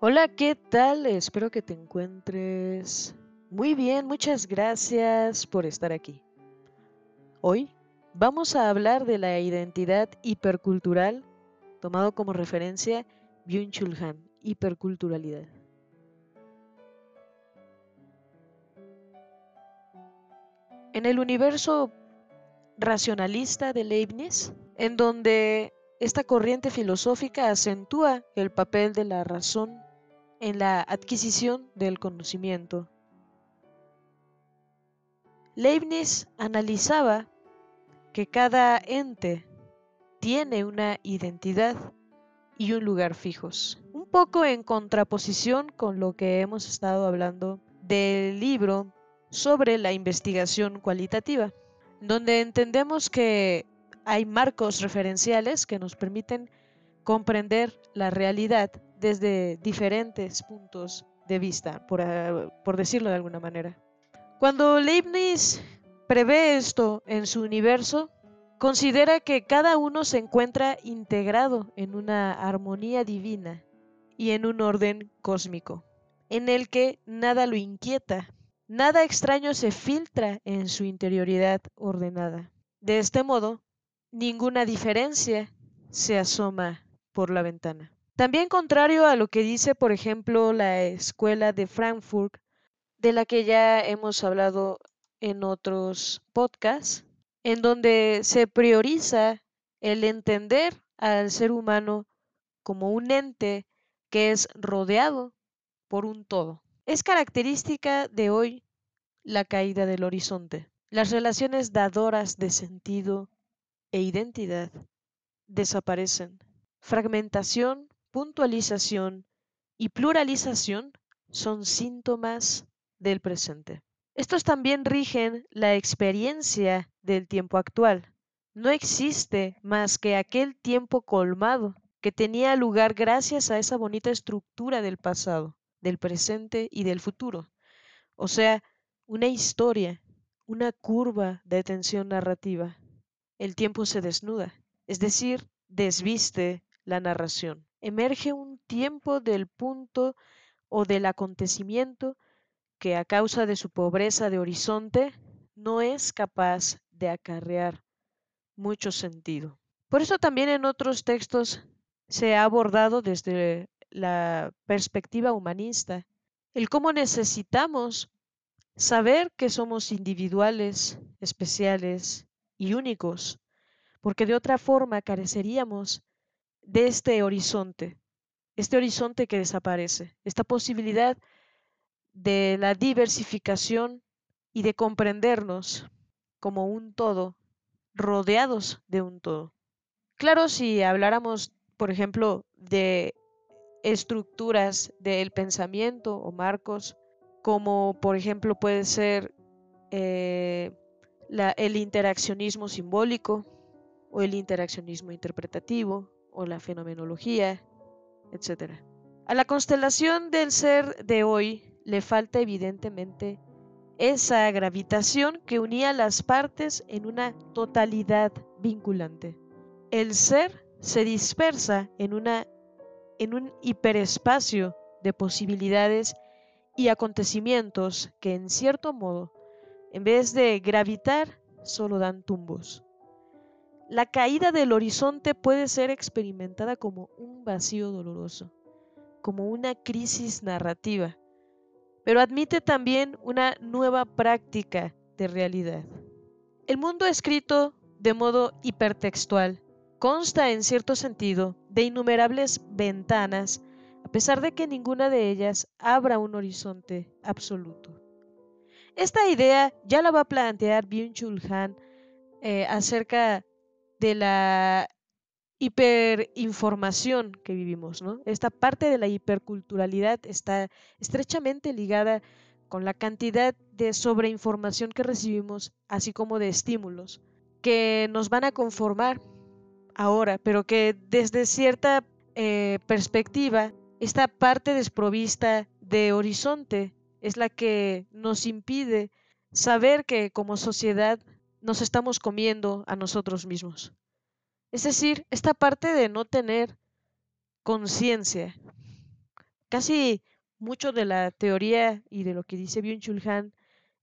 Hola, ¿qué tal? Espero que te encuentres muy bien. Muchas gracias por estar aquí. Hoy vamos a hablar de la identidad hipercultural, tomado como referencia Byung-Chul Han, hiperculturalidad. En el universo racionalista de Leibniz, en donde esta corriente filosófica acentúa el papel de la razón en la adquisición del conocimiento. Leibniz analizaba que cada ente tiene una identidad y un lugar fijos, un poco en contraposición con lo que hemos estado hablando del libro sobre la investigación cualitativa, donde entendemos que hay marcos referenciales que nos permiten comprender la realidad desde diferentes puntos de vista, por, ah, por, decirlo de alguna manera. Cuando Leibniz prevé esto en su universo, considera que cada uno se encuentra integrado en una armonía divina y en un orden cósmico, en el que nada lo inquieta, nada extraño se filtra en su interioridad ordenada. De este modo, ninguna diferencia se asoma por la ventana. También contrario a lo que dice, por ejemplo, la escuela de Frankfurt, de la que ya hemos hablado en otros podcasts, en donde se prioriza el entender al ser humano como un ente que es rodeado por un todo. Es característica de hoy la caída del horizonte. Las relaciones dadoras de sentido e identidad desaparecen. Fragmentación, puntualización y pluralización son síntomas del presente. Estos también rigen la experiencia del tiempo actual. No existe más que aquel tiempo colmado que tenía lugar gracias a esa bonita estructura del pasado, del presente y del futuro. O sea, una historia, una curva de tensión narrativa el tiempo se desnuda, es decir, desviste la narración. Emerge un tiempo del punto o del acontecimiento que a causa de su pobreza de horizonte no es capaz de acarrear mucho sentido. Por eso también en otros textos se ha abordado desde la perspectiva humanista el cómo necesitamos saber que somos individuales, especiales, y únicos, porque de otra forma careceríamos de este horizonte, este horizonte que desaparece, esta posibilidad de la diversificación y de comprendernos como un todo, rodeados de un todo. Claro, si habláramos, por ejemplo, de estructuras del pensamiento o marcos, como por ejemplo puede ser eh, el interaccionismo simbólico o el interaccionismo interpretativo o la fenomenología, etc. A la constelación del ser de hoy le falta evidentemente esa gravitación que unía las partes en una totalidad vinculante. El ser se dispersa en, una, en un hiperespacio de posibilidades y acontecimientos que en cierto modo en vez de gravitar, solo dan tumbos. La caída del horizonte puede ser experimentada como un vacío doloroso, como una crisis narrativa, pero admite también una nueva práctica de realidad. El mundo escrito de modo hipertextual consta en cierto sentido de innumerables ventanas, a pesar de que ninguna de ellas abra un horizonte absoluto. Esta idea ya la va a plantear Byung-Chul Han eh, acerca de la hiperinformación que vivimos, ¿no? Esta parte de la hiperculturalidad está estrechamente ligada con la cantidad de sobreinformación que recibimos, así como de estímulos que nos van a conformar ahora, pero que desde cierta eh, perspectiva, esta parte desprovista de horizonte es la que nos impide saber que como sociedad nos estamos comiendo a nosotros mismos. Es decir, esta parte de no tener conciencia. Casi mucho de la teoría y de lo que dice Byung-Chul Han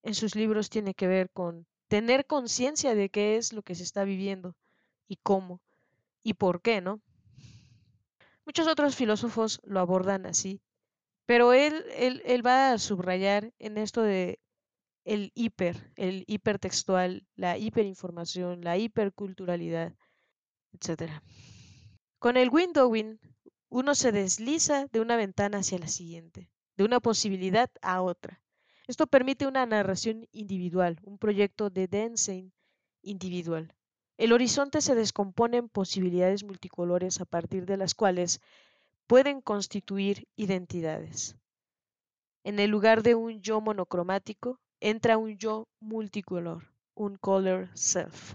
en sus libros tiene que ver con tener conciencia de qué es lo que se está viviendo y cómo y por qué, ¿no? Muchos otros filósofos lo abordan así, pero él, él, él va a subrayar en esto de el hiper, el hipertextual, la hiperinformación, la hiperculturalidad, etc. Con el windowing, uno se desliza de una ventana hacia la siguiente, de una posibilidad a otra. Esto permite una narración individual, un proyecto de dancing individual. El horizonte se descompone en posibilidades multicolores a partir de las cuales pueden constituir identidades. En el lugar de un yo monocromático, entra un yo multicolor, un color self.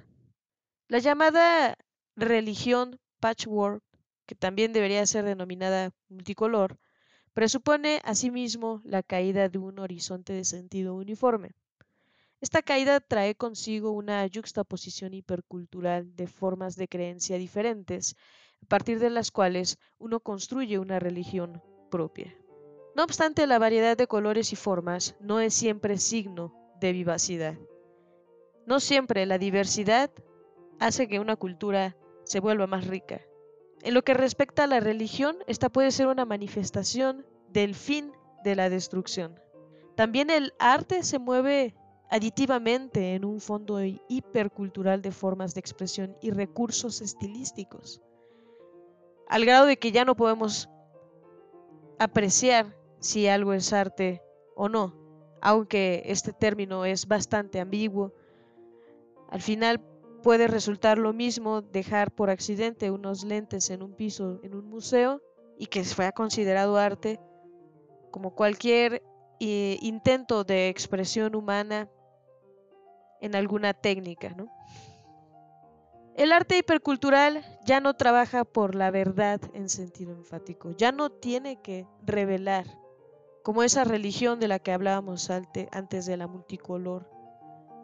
La llamada religión patchwork, que también debería ser denominada multicolor, presupone asimismo la caída de un horizonte de sentido uniforme. Esta caída trae consigo una juxtaposición hipercultural de formas de creencia diferentes, a partir de las cuales uno construye una religión propia. No obstante, la variedad de colores y formas no es siempre signo de vivacidad. No siempre la diversidad hace que una cultura se vuelva más rica. En lo que respecta a la religión, esta puede ser una manifestación del fin de la destrucción. También el arte se mueve aditivamente en un fondo hipercultural de formas de expresión y recursos estilísticos, al grado de que ya no podemos apreciar si algo es arte o no, aunque este término es bastante ambiguo. Al final puede resultar lo mismo dejar por accidente unos lentes en un piso en un museo y que sea considerado arte como cualquier eh, intento de expresión humana en alguna técnica. El arte hipercultural ya no trabaja por la verdad en sentido enfático, ya no tiene que revelar como esa religión de la que hablábamos antes de la multicolor,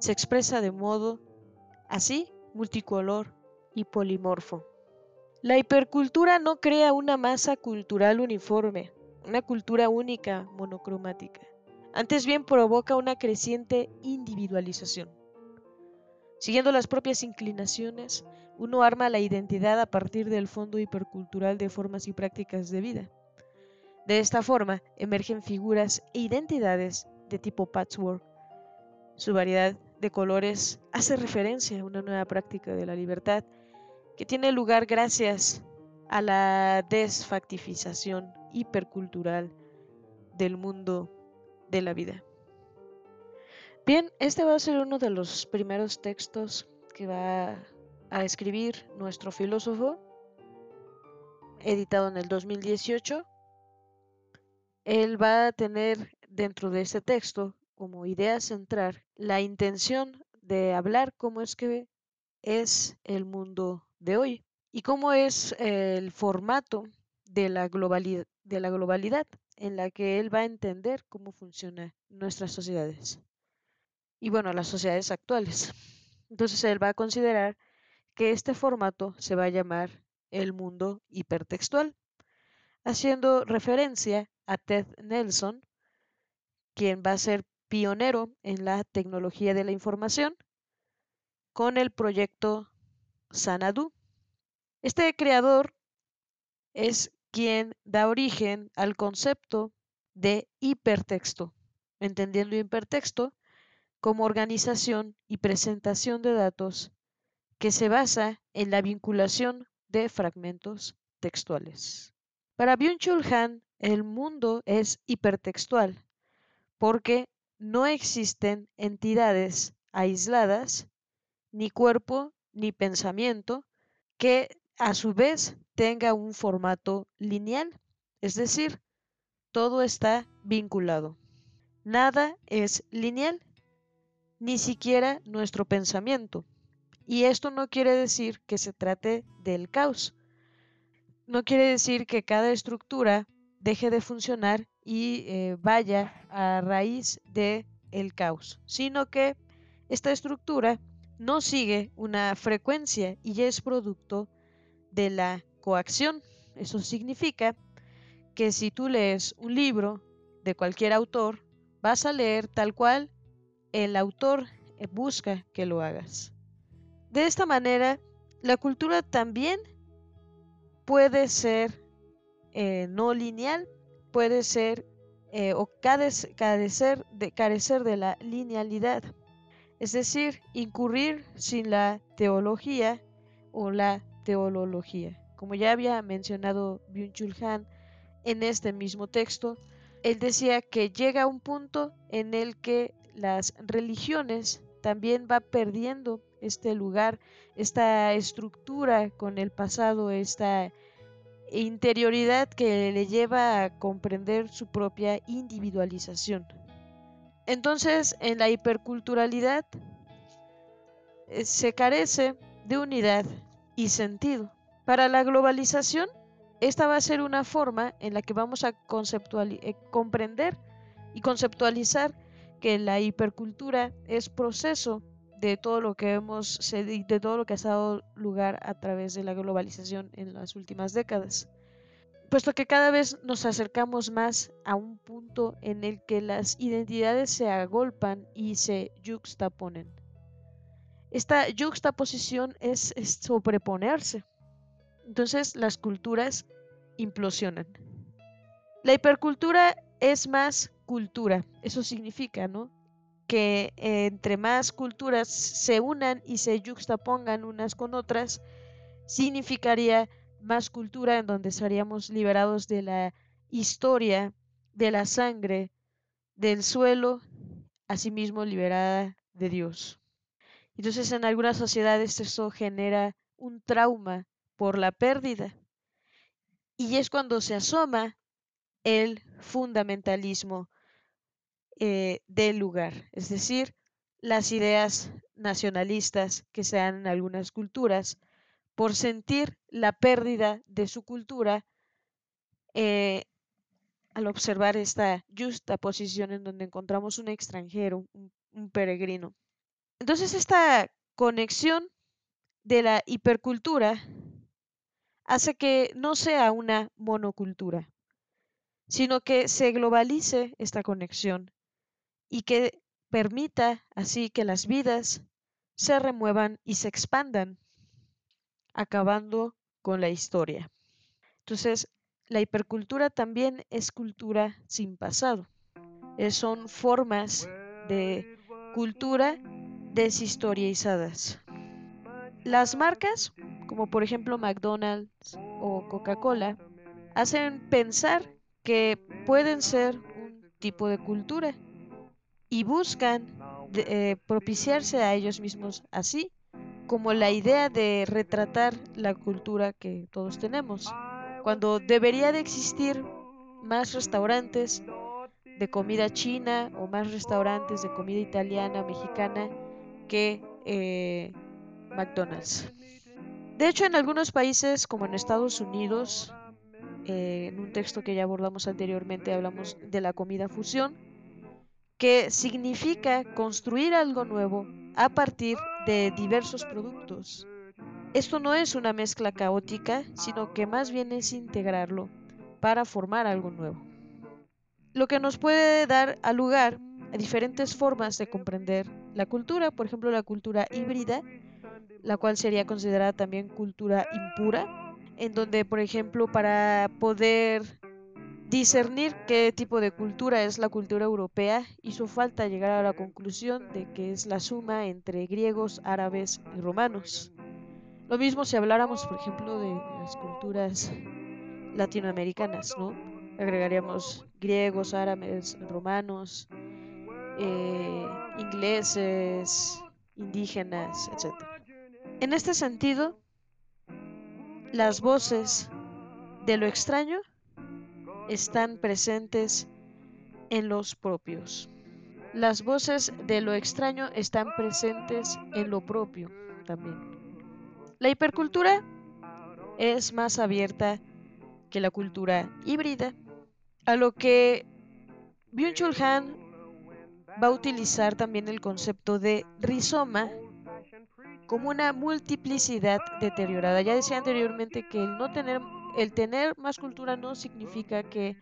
se expresa de modo así multicolor y polimorfo. La hipercultura no crea una masa cultural uniforme, una cultura única, monocromática. Antes bien provoca una creciente individualización. Siguiendo las propias inclinaciones, uno arma la identidad a partir del fondo hipercultural de formas y prácticas de vida. De esta forma emergen figuras e identidades de tipo patchwork. Su variedad de colores hace referencia a una nueva práctica de la libertad que tiene lugar gracias a la desfactificación hipercultural del mundo de la vida. Bien, este va a ser uno de los primeros textos que va a escribir nuestro filósofo, editado en el 2018 él va a tener dentro de ese texto como idea central la intención de hablar cómo es que es el mundo de hoy y cómo es el formato de la globalidad, de la globalidad en la que él va a entender cómo funcionan nuestras sociedades y bueno, las sociedades actuales. Entonces él va a considerar que este formato se va a llamar el mundo hipertextual, haciendo referencia a Ted Nelson, quien va a ser pionero en la tecnología de la información, con el proyecto Sanadu. Este creador es quien da origen al concepto de hipertexto, entendiendo hipertexto como organización y presentación de datos que se basa en la vinculación de fragmentos textuales. Para Byung-Chul el mundo es hipertextual porque no existen entidades aisladas, ni cuerpo, ni pensamiento, que a su vez tenga un formato lineal, es decir, todo está vinculado. Nada es lineal, ni siquiera nuestro pensamiento. Y esto no quiere decir que se trate del caos. No quiere decir que cada estructura deje de funcionar y eh, vaya a raíz de el caos, sino que esta estructura no sigue una frecuencia y es producto de la coacción. Eso significa que si tú lees un libro de cualquier autor, vas a leer tal cual el autor busca que lo hagas. De esta manera, la cultura también puede ser eh, no lineal, puede ser eh, o carecer de, carecer de la linealidad, es decir, incurrir sin la teología o la teología. Como ya había mencionado Byung-Chul Han en este mismo texto, él decía que llega un punto en el que las religiones también va perdiendo este lugar, esta estructura con el pasado, esta interioridad que le lleva a comprender su propia individualización. Entonces, en la hiperculturalidad eh, se carece de unidad y sentido. Para la globalización, esta va a ser una forma en la que vamos a eh, comprender y conceptualizar que la hipercultura es proceso de todo lo que hemos de todo lo que ha dado lugar a través de la globalización en las últimas décadas. Puesto que cada vez nos acercamos más a un punto en el que las identidades se agolpan y se juxtaponen. Esta juxtaposición es, es sobreponerse. Entonces las culturas implosionan. La hipercultura es más cultura. Eso significa, ¿no? Que entre más culturas se unan y se juxtapongan unas con otras, significaría más cultura en donde estaríamos liberados de la historia, de la sangre, del suelo, asimismo liberada de Dios. Entonces en algunas sociedades eso genera un trauma por la pérdida. Y es cuando se asoma el fundamentalismo eh, del lugar, es decir, las ideas nacionalistas que se dan en algunas culturas por sentir la pérdida de su cultura eh, al observar esta justa posición en donde encontramos un extranjero, un peregrino. Entonces esta conexión de la hipercultura hace que no sea una monocultura, sino que se globalice esta conexión y que permita así que las vidas se remuevan y se expandan, acabando con la historia. Entonces, la hipercultura también es cultura sin pasado. Son formas de cultura deshistorizadas. Las marcas, como por ejemplo McDonald's o Coca-Cola, hacen pensar que pueden ser un tipo de cultura y buscan eh, propiciarse a ellos mismos así, como la idea de retratar la cultura que todos tenemos, cuando debería de existir más restaurantes de comida china o más restaurantes de comida italiana, mexicana que eh, McDonald's. De hecho, en algunos países como en Estados Unidos, eh, en un texto que ya abordamos anteriormente, hablamos de la comida fusión, que significa construir algo nuevo a partir de diversos productos. Esto no es una mezcla caótica, sino que más bien es integrarlo para formar algo nuevo. Lo que nos puede dar a lugar a diferentes formas de comprender la cultura, por ejemplo la cultura híbrida, la cual sería considerada también cultura impura, en donde, por ejemplo, para poder discernir qué tipo de cultura es la cultura europea, hizo falta llegar a la conclusión de que es la suma entre griegos, árabes y romanos. Lo mismo si habláramos, por ejemplo, de las culturas latinoamericanas, ¿no? Agregaríamos griegos, árabes, romanos, eh, ingleses, indígenas, etc. En este sentido, las voces de lo extraño están presentes en los propios. Las voces de lo extraño están presentes en lo propio también. La hipercultura es más abierta que la cultura híbrida, a lo que Byung-Chul Han va a utilizar también el concepto de rizoma como una multiplicidad deteriorada. Ya decía anteriormente que el no tener el tener más cultura no significa que,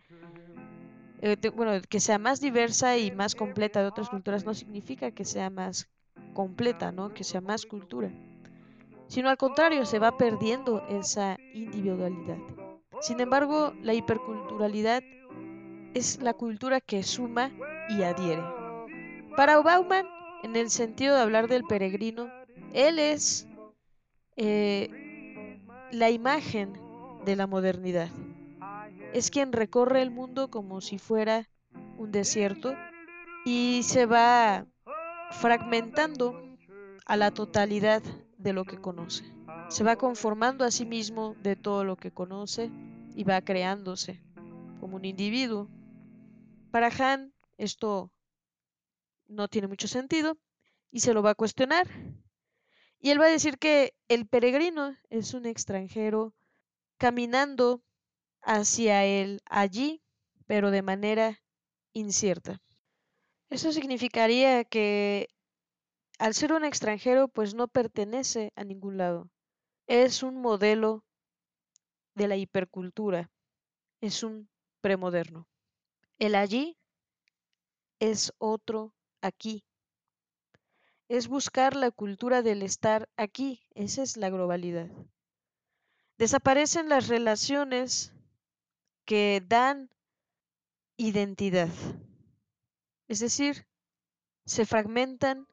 eh, bueno, que sea más diversa y más completa de otras culturas, no significa que sea más completa, ¿no? Que sea más cultura. Sino al contrario, se va perdiendo esa individualidad. Sin embargo, la hiperculturalidad es la cultura que suma y adhiere. Para Bauman, en el sentido de hablar del peregrino, él es eh, la imagen de la modernidad. Es quien recorre el mundo como si fuera un desierto y se va fragmentando a la totalidad de lo que conoce. Se va conformando a sí mismo de todo lo que conoce y va creándose como un individuo. Para Han esto no tiene mucho sentido y se lo va a cuestionar. Y él va a decir que el peregrino es un extranjero caminando hacia él allí, pero de manera incierta. Eso significaría que al ser un extranjero, pues no pertenece a ningún lado. Es un modelo de la hipercultura. Es un premoderno. El allí es otro aquí. Es buscar la cultura del estar aquí. Esa es la globalidad. Desaparecen las relaciones que dan identidad. Es decir, se fragmentan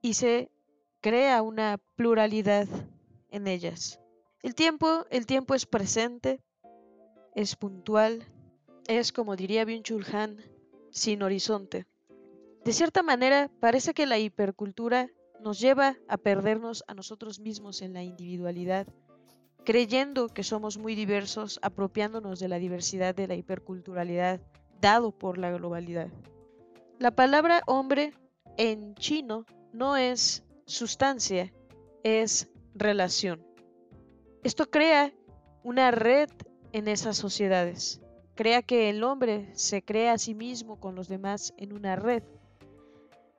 y se crea una pluralidad en ellas. El tiempo, el tiempo es presente, es puntual, es, como diría Byung-Chul sin horizonte. De cierta manera, parece que la hipercultura nos lleva a perdernos a nosotros mismos en la individualidad, creyendo que somos muy diversos, apropiándonos de la diversidad de la hiperculturalidad dado por la globalidad. La palabra hombre en chino no es sustancia, es relación. Esto crea una red en esas sociedades. Crea que el hombre se crea a sí mismo con los demás en una red.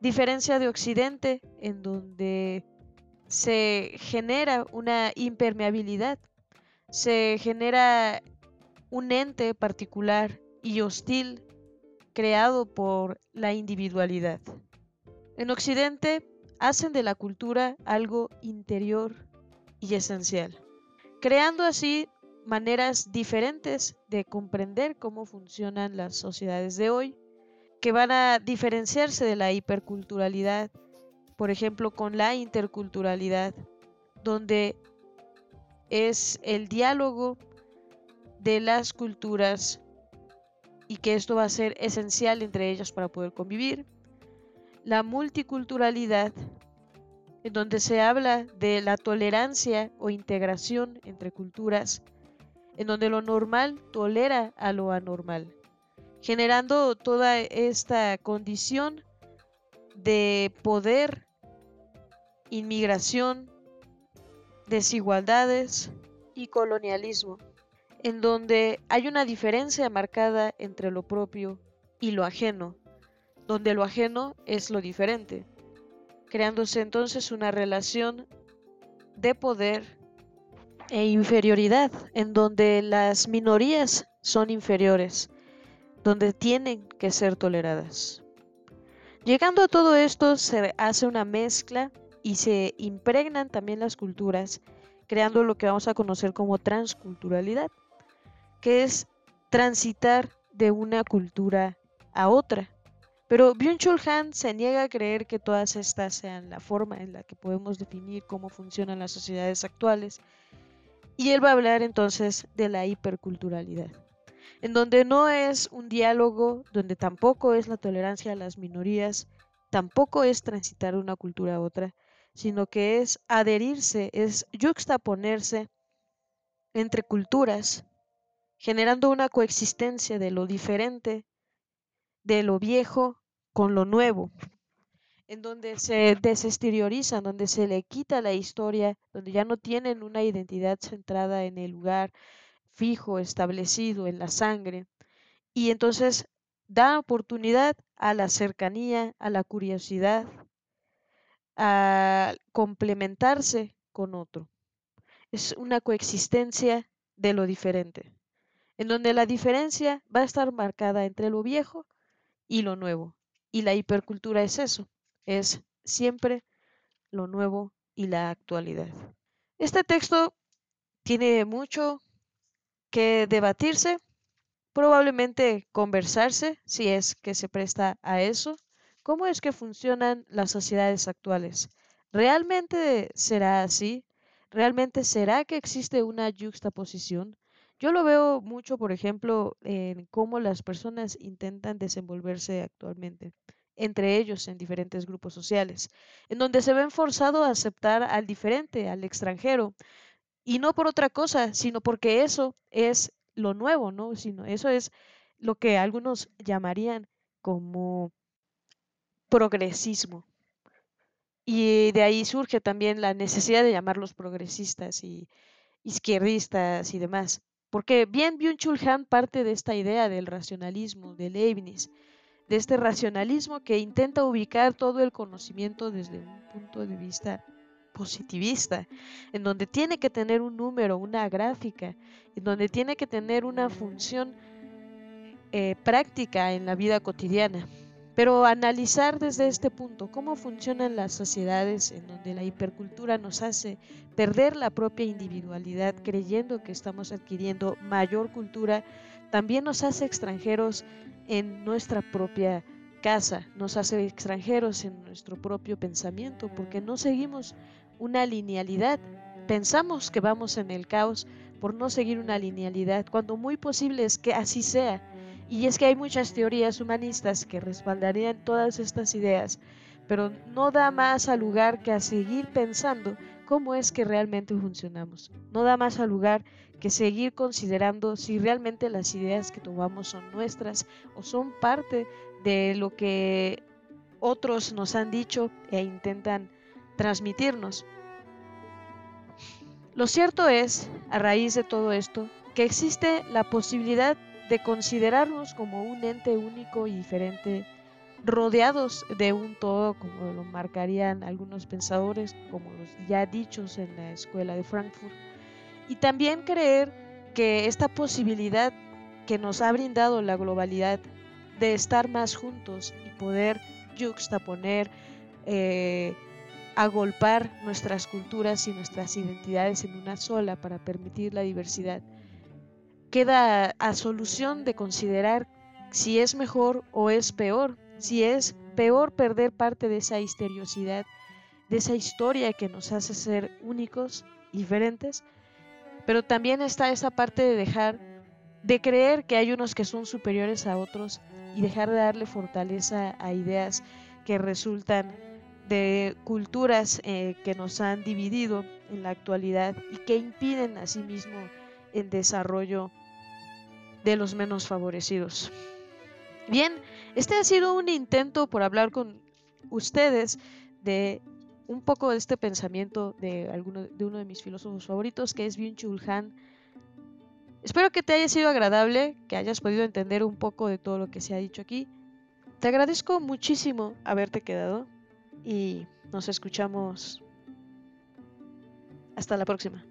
Diferencia de Occidente, en donde se genera una impermeabilidad, se genera un ente particular y hostil creado por la individualidad. En Occidente hacen de la cultura algo interior y esencial, creando así maneras diferentes de comprender cómo funcionan las sociedades de hoy, que van a diferenciarse de la hiperculturalidad, por ejemplo, con la interculturalidad, donde es el diálogo de las culturas y que esto va a ser esencial entre ellas para poder convivir. La multiculturalidad, en donde se habla de la tolerancia o integración entre culturas, en donde lo normal tolera a lo anormal, generando toda esta condición de poder, inmigración, desigualdades y colonialismo, en donde hay una diferencia marcada entre lo propio y lo ajeno, donde lo ajeno es lo diferente, creándose entonces una relación de poder e inferioridad, en donde las minorías son inferiores, donde tienen que ser toleradas. Llegando a todo esto se hace una mezcla y se impregnan también las culturas, creando lo que vamos a conocer como transculturalidad, que es transitar de una cultura a otra. Pero Byung-Chul se niega a creer que todas estas sean la forma en la que podemos definir cómo funcionan las sociedades actuales y él va a hablar entonces de la hiperculturalidad, en donde no es un diálogo, donde tampoco es la tolerancia a las minorías, tampoco es transitar de una cultura a otra, sino que es adherirse, es yuxtaponerse entre culturas, generando una coexistencia de lo diferente, de lo viejo con lo nuevo en donde se desexteriorizan, donde se le quita la historia, donde ya no tienen una identidad centrada en el lugar fijo, establecido, en la sangre. Y entonces da oportunidad a la cercanía, a la curiosidad, a complementarse con otro. Es una coexistencia de lo diferente, en donde la diferencia va a estar marcada entre lo viejo y lo nuevo. Y la hipercultura es eso, es siempre lo nuevo y la actualidad. Este texto tiene mucho que debatirse, probablemente conversarse, si es que se presta a eso. ¿Cómo es que funcionan las sociedades actuales? ¿Realmente será así? ¿Realmente será que existe una juxtaposición? Yo lo veo mucho, por ejemplo, en cómo las personas intentan desenvolverse actualmente entre ellos en diferentes grupos sociales, en donde se ven forzados a aceptar al diferente, al extranjero, y no por otra cosa, sino porque eso es lo nuevo, ¿no? Sino eso es lo que algunos llamarían como progresismo. Y de ahí surge también la necesidad de llamarlos progresistas y izquierdistas y demás. Porque bien Byung-Chul Han parte de esta idea del racionalismo, de Leibniz, de este racionalismo que intenta ubicar todo el conocimiento desde un punto de vista positivista, en donde tiene que tener un número, una gráfica, en donde tiene que tener una función eh, práctica en la vida cotidiana. Pero analizar desde este punto cómo funcionan las sociedades en donde la hipercultura nos hace perder la propia individualidad creyendo que estamos adquiriendo mayor cultura, también nos hace extranjeros en nuestra propia casa, nos hace extranjeros en nuestro propio pensamiento porque no seguimos una linealidad. Pensamos que vamos en el caos por no seguir una linealidad, cuando muy posible es que así sea y es que hay muchas teorías humanistas que respaldarían todas estas ideas, pero no da más al lugar que a seguir pensando cómo es que realmente funcionamos. No da más al lugar que seguir considerando si realmente las ideas que tomamos son nuestras o son parte de lo que otros nos han dicho e intentan transmitirnos. Lo cierto es, a raíz de todo esto, que existe la posibilidad de considerarnos como un ente único y diferente, rodeados de un todo, como lo marcarían algunos pensadores, como los ya dichos en la escuela de Frankfurt, y también creer que esta posibilidad que nos ha brindado la globalidad de estar más juntos y poder juxtaponer, eh, agolpar nuestras culturas y nuestras identidades en una sola para permitir la diversidad, queda a solución de considerar si es mejor o es peor, si es peor perder parte de esa histeriosidad, de esa historia que nos hace ser únicos, diferentes, pero también está esa parte de dejar de creer que hay unos que son superiores a otros y dejar de darle fortaleza a ideas que resultan de culturas eh, que nos han dividido en la actualidad y que impiden asimismo el desarrollo de los menos favorecidos. Bien, este ha sido un intento por hablar con ustedes de un poco de este pensamiento de, alguno, de uno de mis filósofos favoritos, que es Byung-Chul Han. Espero que te haya sido agradable, que hayas podido entender un poco de todo lo que se ha dicho aquí. Te agradezco muchísimo haberte quedado y nos escuchamos hasta la próxima.